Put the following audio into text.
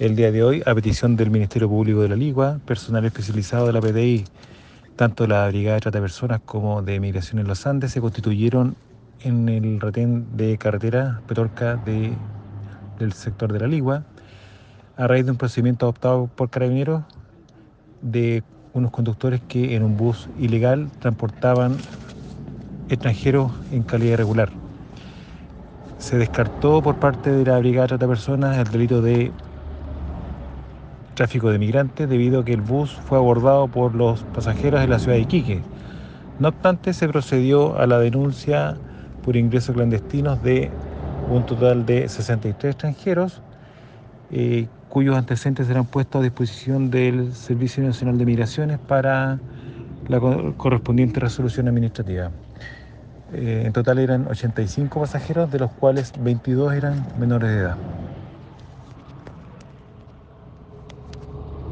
el día de hoy, a petición del Ministerio Público de la Ligua, personal especializado de la PDI, tanto la Brigada de Trata de Personas como de Migración en los Andes, se constituyeron en el retén de carretera Petorca de, del sector de la Ligua, a raíz de un procedimiento adoptado por carabineros de unos conductores que en un bus ilegal transportaban extranjeros en calidad irregular. Se descartó por parte de la Brigada de Trata de Personas el delito de tráfico de migrantes debido a que el bus fue abordado por los pasajeros de la ciudad de Iquique. No obstante, se procedió a la denuncia por ingresos clandestinos de un total de 63 extranjeros, eh, cuyos antecedentes serán puestos a disposición del Servicio Nacional de Migraciones para la correspondiente resolución administrativa. Eh, en total eran 85 pasajeros, de los cuales 22 eran menores de edad.